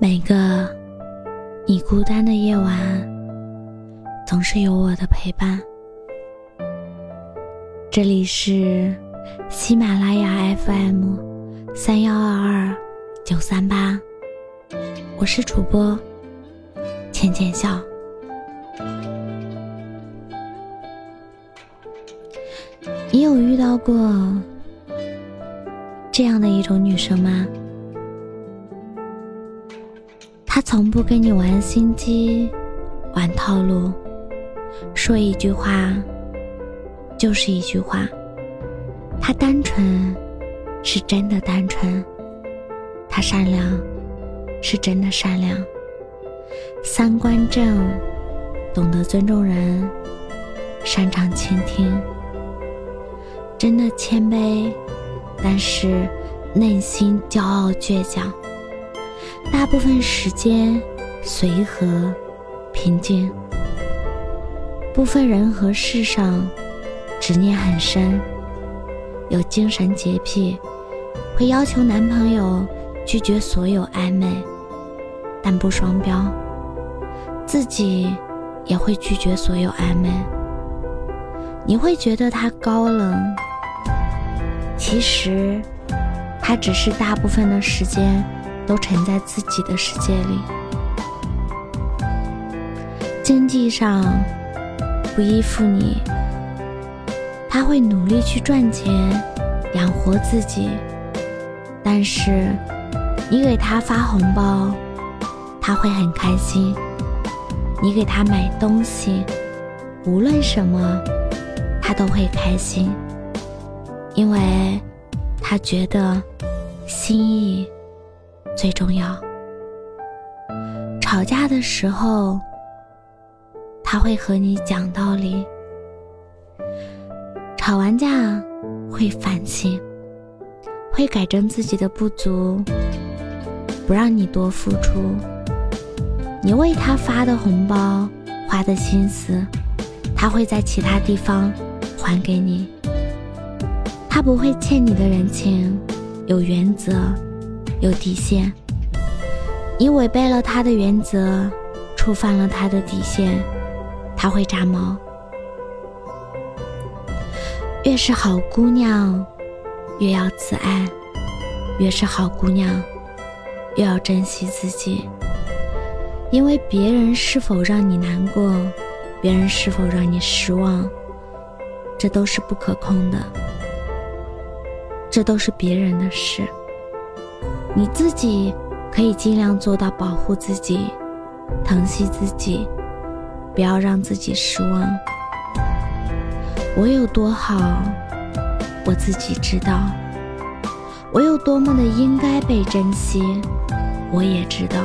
每个你孤单的夜晚，总是有我的陪伴。这里是喜马拉雅 FM 三幺二二九三八，我是主播浅浅笑。你有遇到过这样的一种女生吗？他从不跟你玩心机、玩套路，说一句话就是一句话。他单纯，是真的单纯；他善良，是真的善良。三观正，懂得尊重人，擅长倾听，真的谦卑，但是内心骄傲倔强。大部分时间随和平静，部分人和事上执念很深，有精神洁癖，会要求男朋友拒绝所有暧昧，但不双标，自己也会拒绝所有暧昧。你会觉得他高冷，其实他只是大部分的时间。都沉在自己的世界里，经济上不依附你，他会努力去赚钱养活自己。但是你给他发红包，他会很开心；你给他买东西，无论什么，他都会开心，因为他觉得心意。最重要。吵架的时候，他会和你讲道理；吵完架会反省，会改正自己的不足，不让你多付出。你为他发的红包、花的心思，他会在其他地方还给你。他不会欠你的人情，有原则。有底线，你违背了他的原则，触犯了他的底线，他会炸毛。越是好姑娘，越要自爱；越是好姑娘，越要珍惜自己。因为别人是否让你难过，别人是否让你失望，这都是不可控的，这都是别人的事。你自己可以尽量做到保护自己，疼惜自己，不要让自己失望。我有多好，我自己知道；我有多么的应该被珍惜，我也知道；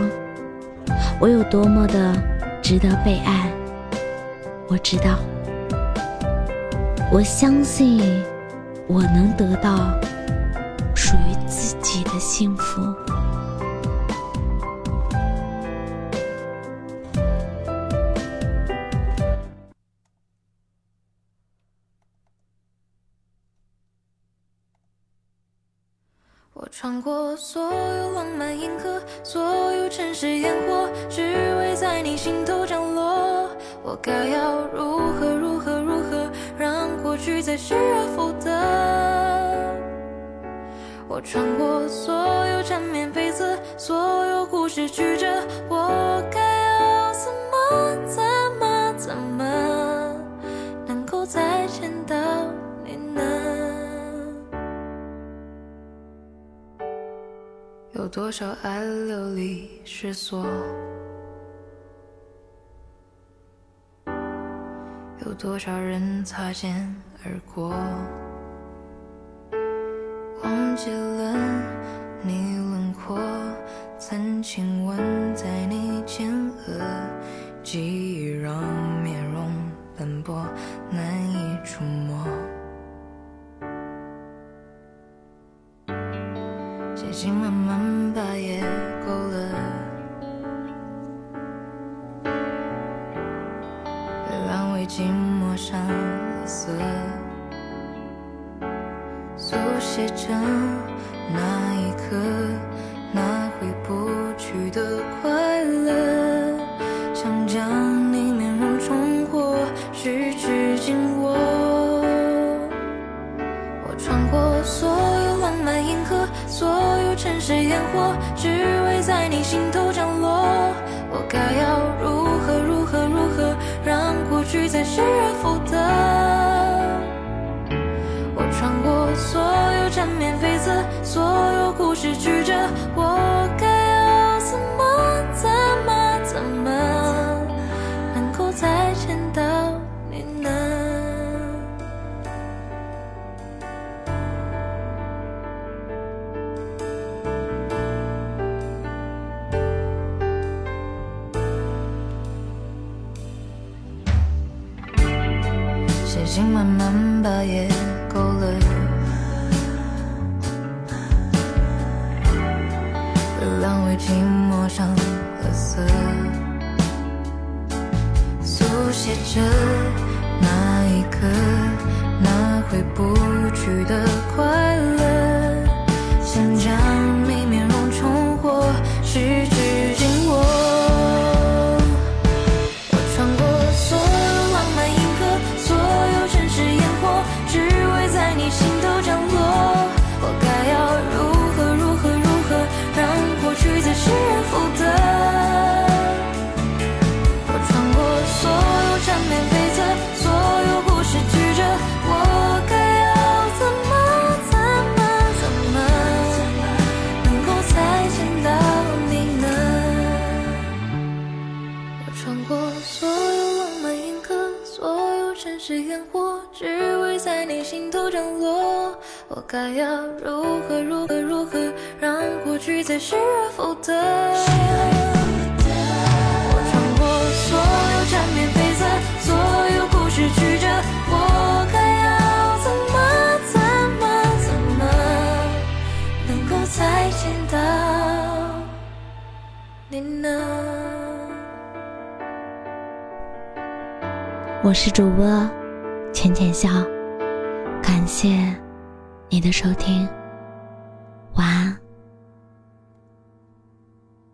我有多么的值得被爱，我知道。我相信，我能得到。己的幸福。我穿过所有浪漫银河，所有城市烟火，只为在你心头降落。我该要如何如何如何，让过去再失而复得？我穿过所有缠绵悱恻，所有故事曲折，我该要怎么怎么怎么能够再见到你呢？有多少爱流离失所？有多少人擦肩而过？忘记了你轮廓，曾亲吻在你前额，记忆让面容斑驳，难以触摸。写信慢慢把夜有写着那一刻那回不去的快乐想将你面容重获十指紧握我穿过所有浪漫银河所有城市烟火只为在你心头降落。我该要如何如何如何让过去再失而复得。我穿过所所有故事曲折，我该要怎么怎么怎么，能够再见到你呢？写信慢慢把夜勾勒，寂寞上了色，过所有浪漫银河，所有城市烟火，只为在你心头降落。我该要如何如何如何，让过去再失而复得？我穿过所有缠绵悱恻，所有故事曲折，我该要怎么怎么怎么，能够再见到你呢？我是主播浅浅笑，感谢你的收听。